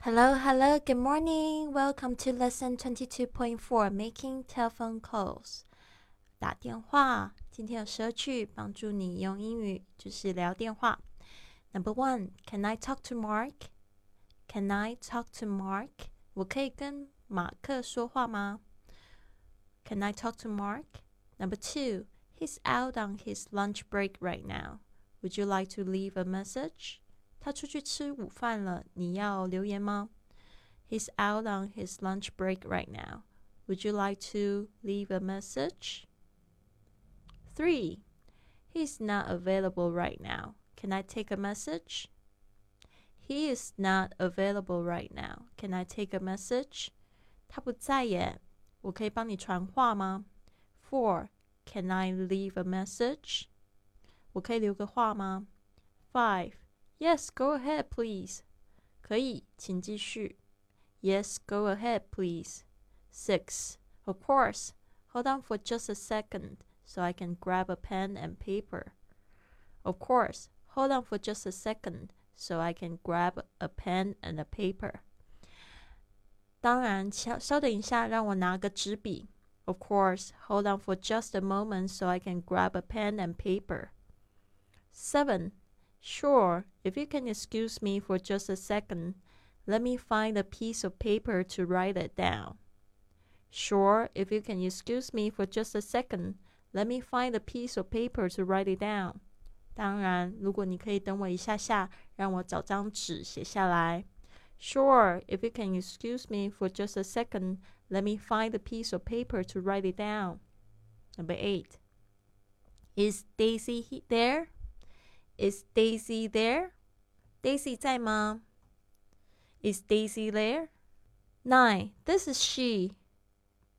Hello, hello, good morning. Welcome to lesson 22.4 Making Telephone Calls. 打电话，今天有十二句帮助你用英语就是聊电话。Number one, Can I talk to Mark? Can I talk to Mark? 我可以跟马克说话吗？Can I talk to Mark? Number two, He's out on his lunch break right now. Would you like to leave a message? 他出去吃午饭了，你要留言吗？He's out on his lunch break right now. Would you like to leave a message? 3. He's not available right now. Can I take a message? He is not available right now. Can I take a message? 他不在耶，我可以帮你传话吗？4. Can I leave a message? 我可以留个话吗？5. Yes, go ahead, please. 可以，请继续。Yes, go ahead, please. Six. Of course. Hold on for just a second so I can grab a pen and paper. Of course. Hold on for just a second so I can grab a pen and a paper. 当然，稍稍等一下，让我拿个纸笔。Of course, hold on for just a moment so I can grab a pen and paper. 7. Sure, if you can excuse me for just a second, let me find a piece of paper to write it down. Sure, if you can excuse me for just a second, let me find a piece of paper to write it down. 当然，如果你可以等我一下下，让我找张纸写下来。Sure, if you can excuse me for just a second, let me find a piece of paper to write it down. Number eight. Is Daisy there? Is Daisy there? Daisy 在吗？Is Daisy there? Nine. This is she.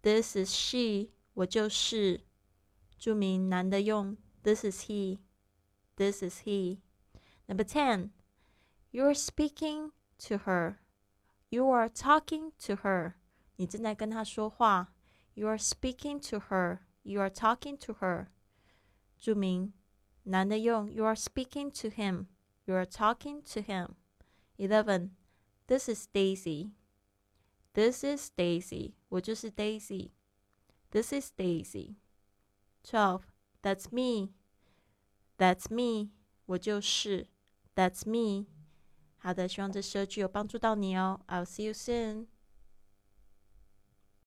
This is she. 我就是。注明男的用 This is he. This is he. Number ten. You're speaking to her. You are talking to her. 你正在跟她说话。You are speaking to her. You are talking to her. 注明 男的用 You are speaking to him. You are talking to him. Eleven. This is Daisy. This is Daisy. 我就是 Daisy. This is Daisy. Twelve. That's me. That's me. 我就是 That's me. 好的，希望这十二句有帮助到你哦。I'll see you soon.